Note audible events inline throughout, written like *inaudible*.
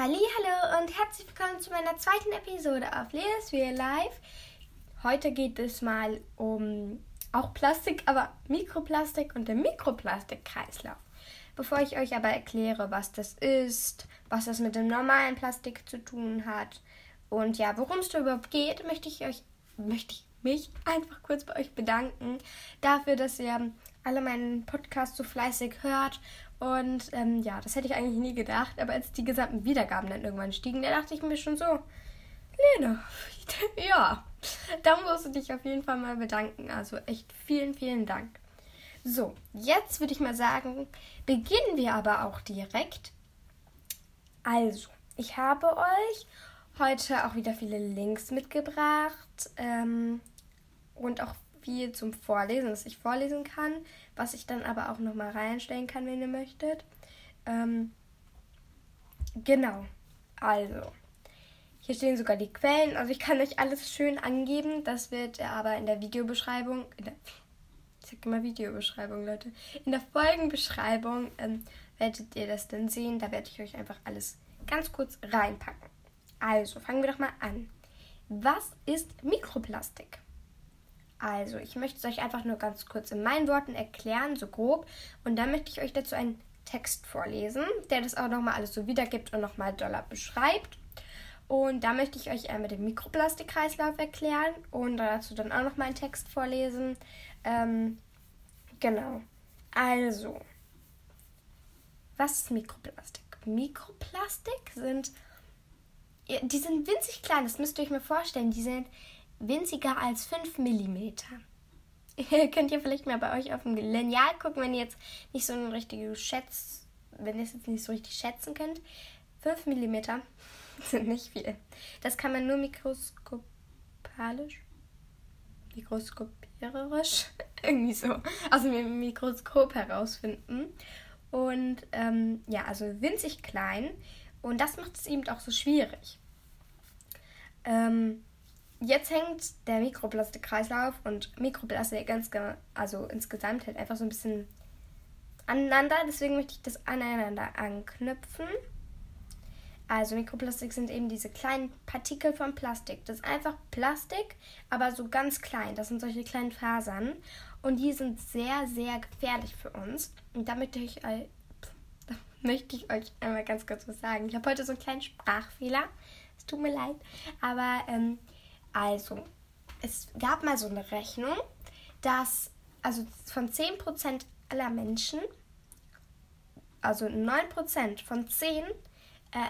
Hallo und herzlich willkommen zu meiner zweiten Episode auf Leas Real Life. Heute geht es mal um auch Plastik, aber Mikroplastik und den Mikroplastikkreislauf. Bevor ich euch aber erkläre, was das ist, was das mit dem normalen Plastik zu tun hat und ja, worum es überhaupt geht, möchte ich euch möchte ich mich einfach kurz bei euch bedanken dafür, dass ihr alle meinen Podcast so fleißig hört und ähm, ja, das hätte ich eigentlich nie gedacht. Aber als die gesamten Wiedergaben dann irgendwann stiegen, da dachte ich mir schon so, Lene, *laughs* ja, da musst du dich auf jeden Fall mal bedanken. Also echt vielen, vielen Dank. So, jetzt würde ich mal sagen, beginnen wir aber auch direkt. Also, ich habe euch heute auch wieder viele Links mitgebracht ähm, und auch viel zum Vorlesen, dass ich vorlesen kann, was ich dann aber auch nochmal reinstellen kann, wenn ihr möchtet. Ähm, genau, also. Hier stehen sogar die Quellen, also ich kann euch alles schön angeben. Das wird aber in der Videobeschreibung, in der, ich sag immer Videobeschreibung, Leute. In der Folgenbeschreibung ähm, werdet ihr das dann sehen. Da werde ich euch einfach alles ganz kurz reinpacken. Also, fangen wir doch mal an. Was ist Mikroplastik? Also, ich möchte es euch einfach nur ganz kurz in meinen Worten erklären, so grob. Und dann möchte ich euch dazu einen Text vorlesen, der das auch nochmal alles so wiedergibt und nochmal doller beschreibt. Und da möchte ich euch einmal den Mikroplastikkreislauf erklären und dazu dann auch nochmal einen Text vorlesen. Ähm, genau. Also, was ist Mikroplastik? Mikroplastik sind, die sind winzig klein, das müsst ihr euch mal vorstellen. Die sind winziger als 5 mm. *laughs* Könnt ihr vielleicht mal bei euch auf dem Lineal gucken, wenn ihr jetzt nicht so ein richtiges Schätz, wenn ihr es jetzt nicht so richtig schätzen könnt. 5 mm *laughs* sind nicht viel. Das kann man nur mikroskopisch, mikroskopierisch, *laughs* irgendwie so, mit dem Mikroskop herausfinden. Und ähm, ja, also winzig klein. Und das macht es eben auch so schwierig. Ähm, jetzt hängt der Mikroplastikkreislauf und Mikroplastik ganz, also insgesamt halt einfach so ein bisschen aneinander. Deswegen möchte ich das aneinander anknüpfen. Also Mikroplastik sind eben diese kleinen Partikel von Plastik. Das ist einfach Plastik, aber so ganz klein. Das sind solche kleinen Fasern. Und die sind sehr, sehr gefährlich für uns. Und da möchte ich, *laughs* da möchte ich euch einmal ganz kurz was sagen. Ich habe heute so einen kleinen Sprachfehler. Es tut mir leid. Aber ähm, also, es gab mal so eine Rechnung, dass also von 10% aller Menschen, also 9% von 10 äh,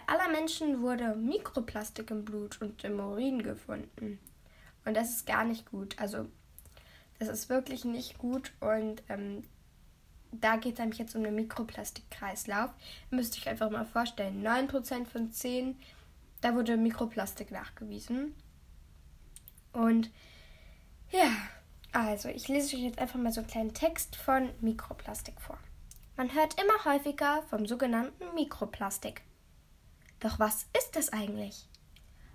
aller Menschen wurde Mikroplastik im Blut und im Urin gefunden. Und das ist gar nicht gut. Also, das ist wirklich nicht gut und ähm, da geht es nämlich jetzt um den Mikroplastikkreislauf. Müsst ihr euch einfach mal vorstellen. 9% von 10, da wurde Mikroplastik nachgewiesen. Und ja, also ich lese euch jetzt einfach mal so einen kleinen Text von Mikroplastik vor. Man hört immer häufiger vom sogenannten Mikroplastik. Doch was ist das eigentlich?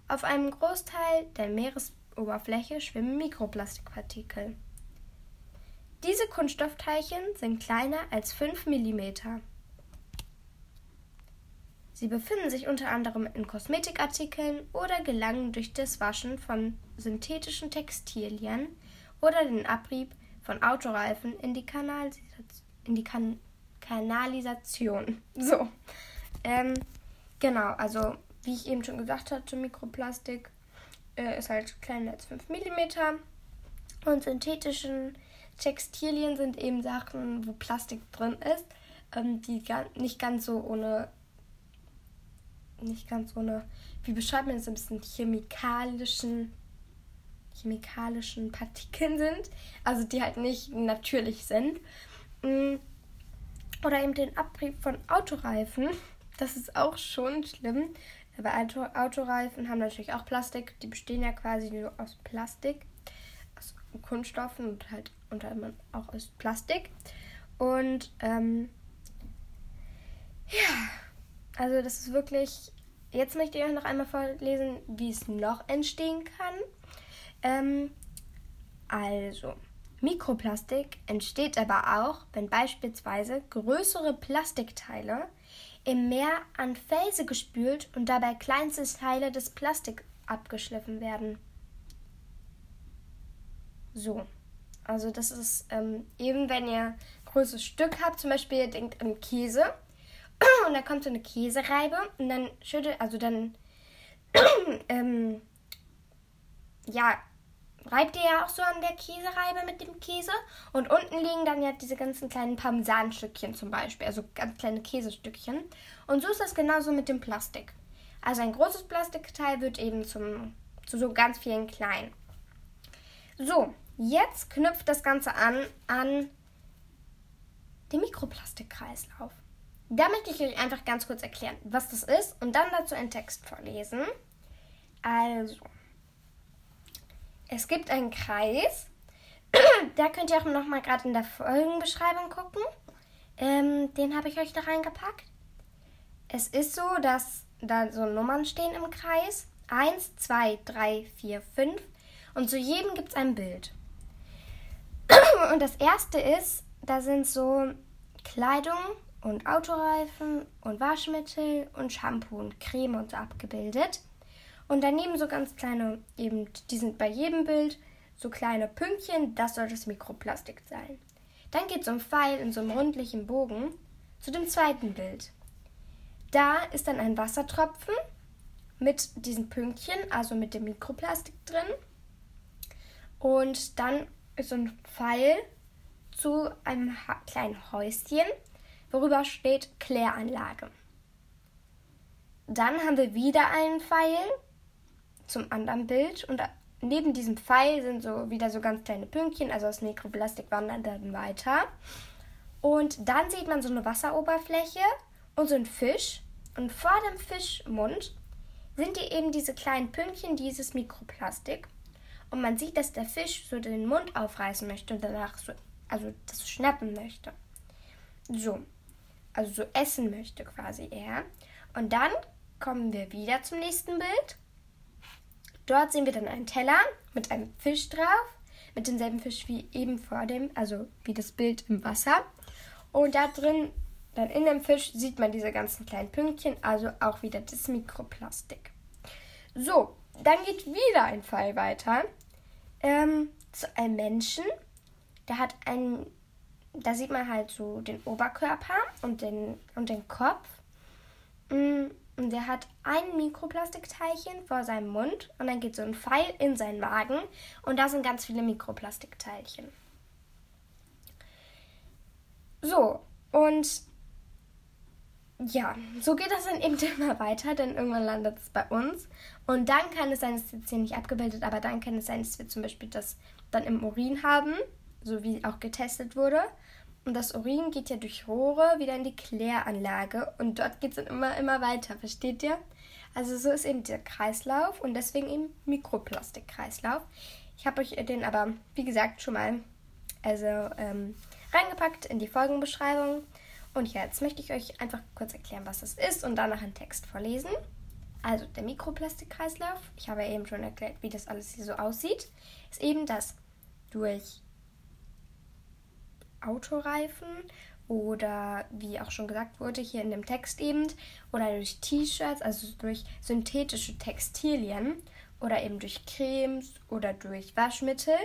Auf einem Großteil der Meeresoberfläche schwimmen Mikroplastikpartikel. Diese Kunststoffteilchen sind kleiner als 5 mm. Sie befinden sich unter anderem in Kosmetikartikeln oder gelangen durch das Waschen von synthetischen Textilien oder den Abrieb von Autoreifen in die, Kanalisation. In die kan Kanalisation. *laughs* So. Ähm, genau, also wie ich eben schon gesagt hatte, Mikroplastik äh, ist halt kleiner als 5 mm. Und synthetischen Textilien sind eben Sachen, wo Plastik drin ist, ähm, die nicht ganz so ohne nicht ganz ohne, wie beschreibt man das, ein bisschen chemikalischen, chemikalischen Partikeln sind, also die halt nicht natürlich sind. Mm. Oder eben den Abrieb von Autoreifen, das ist auch schon schlimm. Aber Auto Autoreifen haben natürlich auch Plastik, die bestehen ja quasi nur aus Plastik, aus Kunststoffen und halt unter anderem auch aus Plastik. Und ähm, ja, also das ist wirklich. Jetzt möchte ich euch noch einmal vorlesen, wie es noch entstehen kann. Ähm, also, Mikroplastik entsteht aber auch, wenn beispielsweise größere Plastikteile im Meer an Felsen gespült und dabei kleinste Teile des Plastik abgeschliffen werden. So, also das ist ähm, eben, wenn ihr ein großes Stück habt, zum Beispiel ihr denkt an Käse *clears throat* und da kommt so eine Käsereibe und dann schüttet, also dann *clears throat* ähm, ja, reibt ihr ja auch so an der Käsereibe mit dem Käse. Und unten liegen dann ja diese ganzen kleinen Parmesanstückchen zum Beispiel, also ganz kleine Käsestückchen. Und so ist das genauso mit dem Plastik. Also ein großes Plastikteil wird eben zum, zu so ganz vielen kleinen. So, jetzt knüpft das Ganze an an den Mikroplastikkreislauf. Da möchte ich euch einfach ganz kurz erklären, was das ist und dann dazu einen Text vorlesen. Also, es gibt einen Kreis. *clears throat* da könnt ihr auch noch mal gerade in der Folgenbeschreibung gucken. Ähm, den habe ich euch da reingepackt. Es ist so, dass da so Nummern stehen im Kreis. Eins, zwei, drei, vier, fünf. Und zu jedem gibt es ein Bild. *clears throat* Und das erste ist, da sind so Kleidung und Autoreifen und Waschmittel und Shampoo und Creme und so abgebildet. Und daneben so ganz kleine, eben, die sind bei jedem Bild so kleine Pünktchen, das soll das Mikroplastik sein. Dann geht so ein Pfeil in so einem rundlichen Bogen zu dem zweiten Bild. Da ist dann ein Wassertropfen mit diesen Pünktchen, also mit dem Mikroplastik drin. Und dann ist so ein Pfeil zu einem kleinen Häuschen, worüber steht Kläranlage. Dann haben wir wieder einen Pfeil zum anderen Bild und neben diesem Pfeil sind so wieder so ganz kleine Pünktchen, also das Mikroplastik wandert dann weiter. Und dann sieht man so eine Wasseroberfläche und so ein Fisch. Und vor dem Fischmund sind die eben diese kleinen Pünktchen, dieses Mikroplastik. Und man sieht, dass der Fisch so den Mund aufreißen möchte und danach so, also das schnappen möchte. So, also so essen möchte quasi er. Und dann kommen wir wieder zum nächsten Bild. Dort sehen wir dann einen Teller mit einem Fisch drauf, mit demselben Fisch wie eben vor dem, also wie das Bild im Wasser. Und da drin, dann in dem Fisch, sieht man diese ganzen kleinen Pünktchen, also auch wieder das Mikroplastik. So, dann geht wieder ein Pfeil weiter ähm, zu einem Menschen. Der hat einen, da sieht man halt so den Oberkörper und den, und den Kopf. Mm, und der hat ein Mikroplastikteilchen vor seinem Mund und dann geht so ein Pfeil in seinen Magen und da sind ganz viele Mikroplastikteilchen. So, und ja, so geht das dann eben *laughs* immer weiter, denn irgendwann landet es bei uns. Und dann kann es sein, es ist jetzt hier nicht abgebildet, aber dann kann es sein, dass wir zum Beispiel das dann im Urin haben, so wie auch getestet wurde. Und das Urin geht ja durch Rohre wieder in die Kläranlage und dort geht es dann immer, immer weiter, versteht ihr? Also so ist eben der Kreislauf und deswegen eben Mikroplastikkreislauf. Ich habe euch den aber, wie gesagt, schon mal also, ähm, reingepackt in die Folgenbeschreibung. Und jetzt möchte ich euch einfach kurz erklären, was das ist und danach einen Text vorlesen. Also der Mikroplastikkreislauf, ich habe ja eben schon erklärt, wie das alles hier so aussieht, ist eben, dass durch Autoreifen oder wie auch schon gesagt wurde hier in dem Text eben oder durch T-Shirts, also durch synthetische Textilien oder eben durch Cremes oder durch Waschmittel.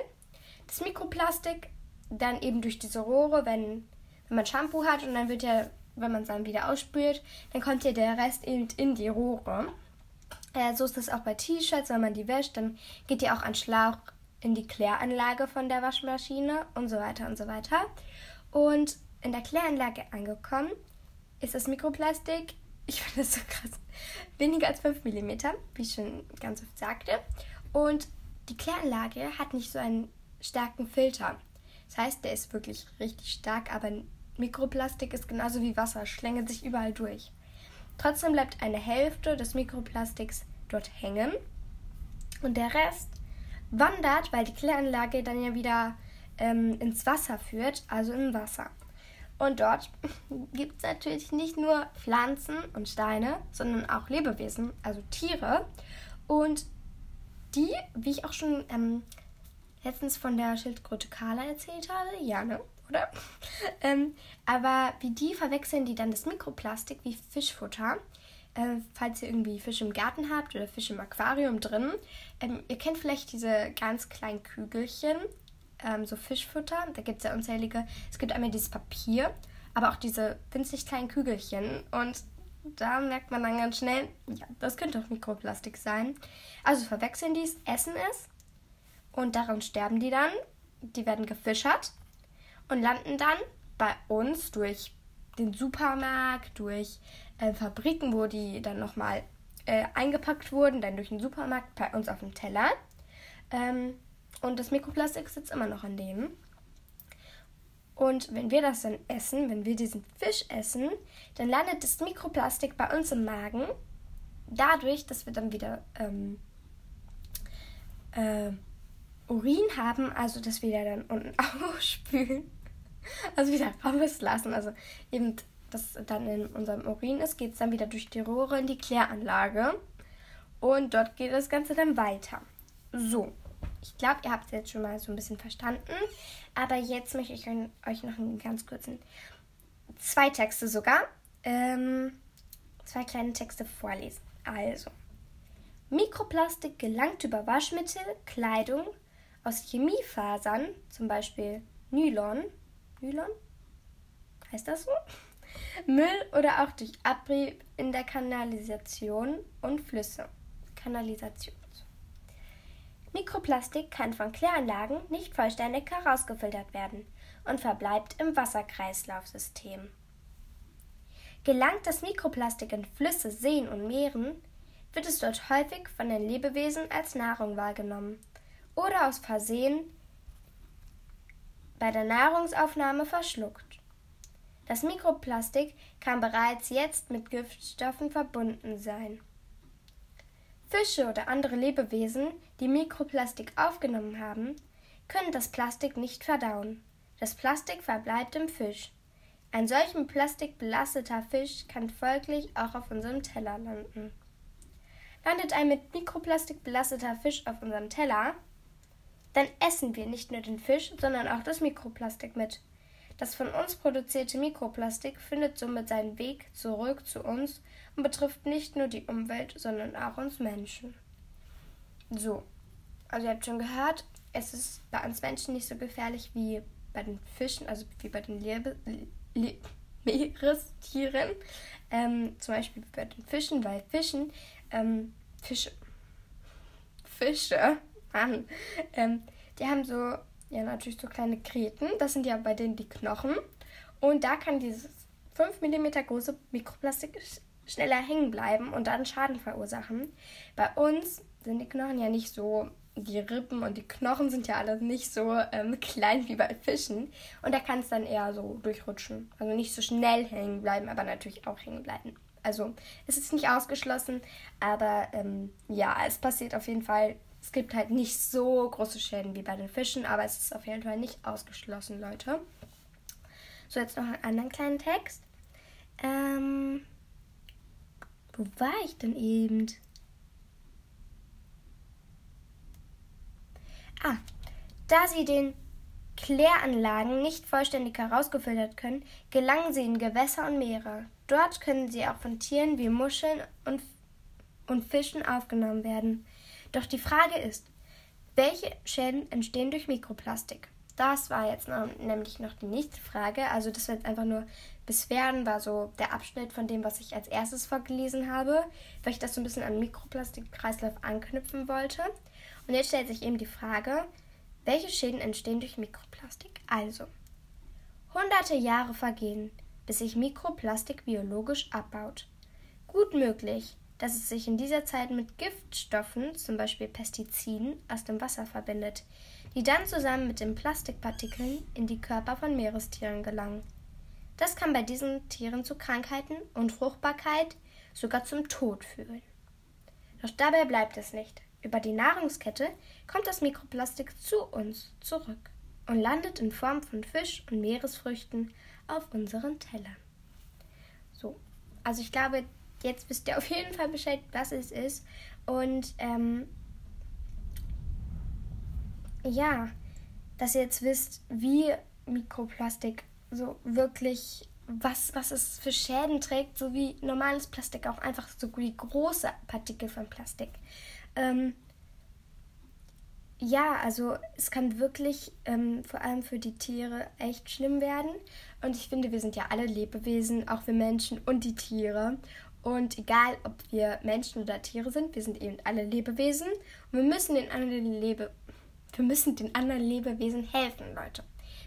Das Mikroplastik dann eben durch diese Rohre, wenn, wenn man Shampoo hat und dann wird ja, wenn man es dann wieder ausspült, dann kommt ja der Rest eben in die Rohre. Äh, so ist das auch bei T-Shirts, wenn man die wäscht, dann geht die auch an Schlauch in die Kläranlage von der Waschmaschine und so weiter und so weiter. Und in der Kläranlage angekommen ist das Mikroplastik, *laughs* ich finde das so krass, weniger als 5 mm, wie ich schon ganz oft sagte. Und die Kläranlage hat nicht so einen starken Filter. Das heißt, der ist wirklich richtig stark, aber Mikroplastik ist genauso wie Wasser, schlängelt sich überall durch. Trotzdem bleibt eine Hälfte des Mikroplastiks dort hängen und der Rest wandert, weil die Kläranlage dann ja wieder ähm, ins Wasser führt, also im Wasser. Und dort *laughs* gibt es natürlich nicht nur Pflanzen und Steine, sondern auch Lebewesen, also Tiere. Und die, wie ich auch schon ähm, letztens von der Schildkröte Carla erzählt habe, ja, ne? oder? *laughs* ähm, aber wie die verwechseln die dann das Mikroplastik wie Fischfutter. Äh, falls ihr irgendwie Fisch im Garten habt oder Fisch im Aquarium drin. Ähm, ihr kennt vielleicht diese ganz kleinen Kügelchen, ähm, so Fischfutter. Da gibt es ja unzählige. Es gibt einmal dieses Papier, aber auch diese winzig kleinen Kügelchen. Und da merkt man dann ganz schnell, ja, das könnte auch Mikroplastik sein. Also verwechseln die es, essen es und daran sterben die dann. Die werden gefischert und landen dann bei uns durch den Supermarkt, durch äh, Fabriken, wo die dann nochmal äh, eingepackt wurden, dann durch den Supermarkt bei uns auf dem Teller. Ähm, und das Mikroplastik sitzt immer noch an denen. Und wenn wir das dann essen, wenn wir diesen Fisch essen, dann landet das Mikroplastik bei uns im Magen. Dadurch, dass wir dann wieder ähm, äh, Urin haben, also dass wir dann unten *laughs* ausspülen, also wieder rauslassen, also eben das dann in unserem Urin ist, geht es dann wieder durch die Rohre in die Kläranlage und dort geht das Ganze dann weiter. So, ich glaube, ihr habt es jetzt schon mal so ein bisschen verstanden, aber jetzt möchte ich euch noch einen ganz kurzen, zwei Texte sogar, ähm, zwei kleine Texte vorlesen. Also, Mikroplastik gelangt über Waschmittel, Kleidung, aus Chemiefasern, zum Beispiel Nylon, Nylon? Heißt das so? Müll oder auch durch Abrieb in der Kanalisation und Flüsse. Kanalisation. Mikroplastik kann von Kläranlagen nicht vollständig herausgefiltert werden und verbleibt im Wasserkreislaufsystem. Gelangt das Mikroplastik in Flüsse, Seen und Meeren, wird es dort häufig von den Lebewesen als Nahrung wahrgenommen oder aus Versehen bei der Nahrungsaufnahme verschluckt. Das Mikroplastik kann bereits jetzt mit Giftstoffen verbunden sein. Fische oder andere Lebewesen, die Mikroplastik aufgenommen haben, können das Plastik nicht verdauen. Das Plastik verbleibt im Fisch. Ein solchen plastikbelasteter Fisch kann folglich auch auf unserem Teller landen. Landet ein mit Mikroplastik belasteter Fisch auf unserem Teller, dann essen wir nicht nur den Fisch, sondern auch das Mikroplastik mit. Das von uns produzierte Mikroplastik findet somit seinen Weg zurück zu uns und betrifft nicht nur die Umwelt, sondern auch uns Menschen. So, also ihr habt schon gehört, es ist bei uns Menschen nicht so gefährlich wie bei den Fischen, also wie bei den Lebe Le Meerestieren. Ähm, zum Beispiel bei den Fischen, weil Fischen, ähm, Fische, Fische an. Ähm, die haben so, ja, natürlich so kleine Kreten. Das sind ja bei denen die Knochen. Und da kann dieses 5 mm große Mikroplastik schneller hängen bleiben und dann Schaden verursachen. Bei uns sind die Knochen ja nicht so, die Rippen und die Knochen sind ja alle nicht so ähm, *laughs* klein wie bei Fischen. Und da kann es dann eher so durchrutschen. Also nicht so schnell hängen bleiben, aber natürlich auch hängen bleiben. Also es ist nicht ausgeschlossen, aber ähm, ja, es passiert auf jeden Fall es gibt halt nicht so große Schäden wie bei den Fischen, aber es ist auf jeden Fall nicht ausgeschlossen, Leute. So, jetzt noch einen anderen kleinen Text. Ähm, wo war ich denn eben? Ah, da sie den Kläranlagen nicht vollständig herausgefiltert können, gelangen sie in Gewässer und Meere. Dort können sie auch von Tieren wie Muscheln und, und Fischen aufgenommen werden. Doch die Frage ist, welche Schäden entstehen durch Mikroplastik? Das war jetzt noch, nämlich noch die nächste Frage. Also das war jetzt einfach nur Beschwerden, war so der Abschnitt von dem, was ich als erstes vorgelesen habe, weil ich das so ein bisschen an Mikroplastikkreislauf anknüpfen wollte. Und jetzt stellt sich eben die Frage, welche Schäden entstehen durch Mikroplastik? Also, hunderte Jahre vergehen, bis sich Mikroplastik biologisch abbaut. Gut möglich, dass es sich in dieser Zeit mit Giftstoffen, zum Beispiel Pestiziden, aus dem Wasser verbindet, die dann zusammen mit den Plastikpartikeln in die Körper von Meerestieren gelangen. Das kann bei diesen Tieren zu Krankheiten, Unfruchtbarkeit, sogar zum Tod führen. Doch dabei bleibt es nicht. Über die Nahrungskette kommt das Mikroplastik zu uns zurück und landet in Form von Fisch und Meeresfrüchten auf unseren Tellern. So, also ich glaube, jetzt wisst ihr auf jeden Fall Bescheid, was es ist. Und ähm, ja, dass ihr jetzt wisst, wie Mikroplastik so wirklich, was, was es für Schäden trägt, so wie normales Plastik auch einfach so wie große Partikel von Plastik. Ähm, ja, also es kann wirklich ähm, vor allem für die Tiere echt schlimm werden. Und ich finde, wir sind ja alle Lebewesen, auch wir Menschen und die Tiere. Und egal, ob wir Menschen oder Tiere sind, wir sind eben alle Lebewesen. Und wir müssen den anderen, Lebe wir müssen den anderen Lebewesen helfen, Leute.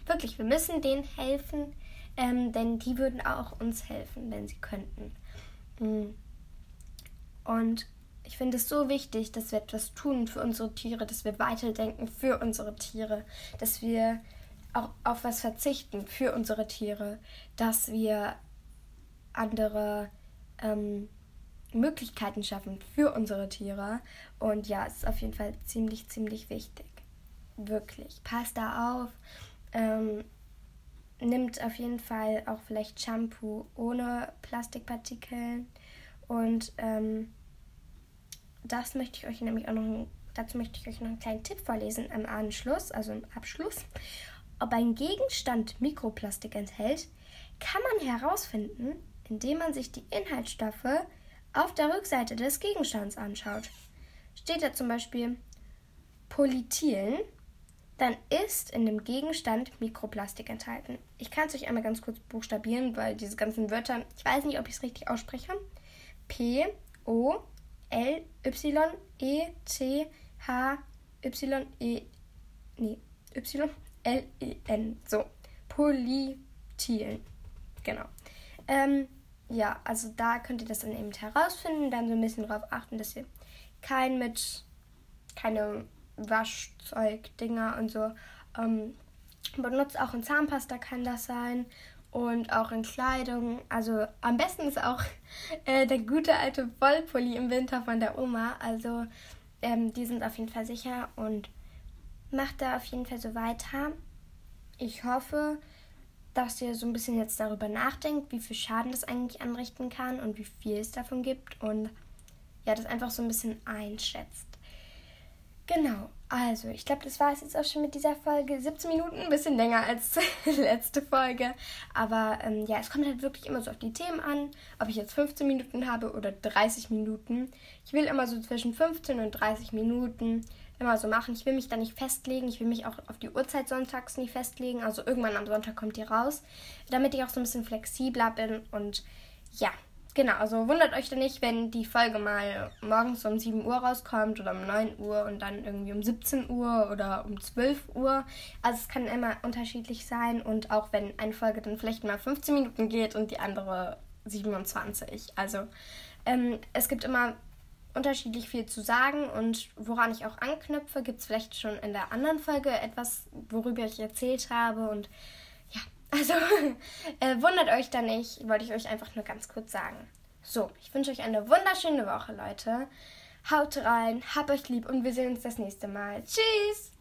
Wirklich, wir müssen denen helfen, ähm, denn die würden auch uns helfen, wenn sie könnten. Mm. Und ich finde es so wichtig, dass wir etwas tun für unsere Tiere, dass wir weiterdenken für unsere Tiere, dass wir auch auf was verzichten für unsere Tiere, dass wir andere ähm, Möglichkeiten schaffen für unsere Tiere. Und ja, es ist auf jeden Fall ziemlich, ziemlich wichtig. Wirklich. Passt da auf. Ähm, nimmt auf jeden Fall auch vielleicht Shampoo ohne Plastikpartikel. Und ähm, das möchte ich euch nämlich auch noch, dazu möchte ich euch noch einen kleinen Tipp vorlesen im Anschluss, also im Abschluss. Ob ein Gegenstand Mikroplastik enthält, kann man herausfinden, indem man sich die Inhaltsstoffe auf der Rückseite des Gegenstands anschaut. Steht da zum Beispiel Polythylen, dann ist in dem Gegenstand Mikroplastik enthalten. Ich kann es euch einmal ganz kurz buchstabieren, weil diese ganzen Wörter, ich weiß nicht, ob ich es richtig ausspreche. P, O, L, Y, E, T, H, Y, E, nee, Y, L, E, N. So, Polythylen. Genau. Ähm, ja, also da könnt ihr das dann eben herausfinden, dann so ein bisschen darauf achten, dass ihr kein mit, keine Waschzeug-Dinger und so ähm, benutzt. Auch in Zahnpasta kann das sein und auch in Kleidung. Also am besten ist auch *laughs* äh, der gute alte Wollpulli im Winter von der Oma. Also ähm, die sind auf jeden Fall sicher und macht da auf jeden Fall so weiter. Ich hoffe, dass ihr so ein bisschen jetzt darüber nachdenkt, wie viel Schaden das eigentlich anrichten kann und wie viel es davon gibt und ja, das einfach so ein bisschen einschätzt. Genau, also ich glaube, das war es jetzt auch schon mit dieser Folge. 17 Minuten, ein bisschen länger als *laughs* letzte Folge. Aber ähm, ja, es kommt halt wirklich immer so auf die Themen an, ob ich jetzt 15 Minuten habe oder 30 Minuten. Ich will immer so zwischen 15 und 30 Minuten immer so machen. Ich will mich da nicht festlegen. Ich will mich auch auf die Uhrzeit sonntags nicht festlegen. Also irgendwann am Sonntag kommt die raus, damit ich auch so ein bisschen flexibler bin. Und ja, genau. Also wundert euch da nicht, wenn die Folge mal morgens um 7 Uhr rauskommt oder um 9 Uhr und dann irgendwie um 17 Uhr oder um 12 Uhr. Also es kann immer unterschiedlich sein. Und auch wenn eine Folge dann vielleicht mal 15 Minuten geht und die andere 27. Also ähm, es gibt immer unterschiedlich viel zu sagen und woran ich auch anknüpfe, gibt es vielleicht schon in der anderen Folge etwas, worüber ich erzählt habe. Und ja, *laughs* also äh, wundert euch da nicht, wollte ich euch einfach nur ganz kurz sagen. So, ich wünsche euch eine wunderschöne Woche, Leute. Haut rein, habt euch lieb und wir sehen uns das nächste Mal. Tschüss!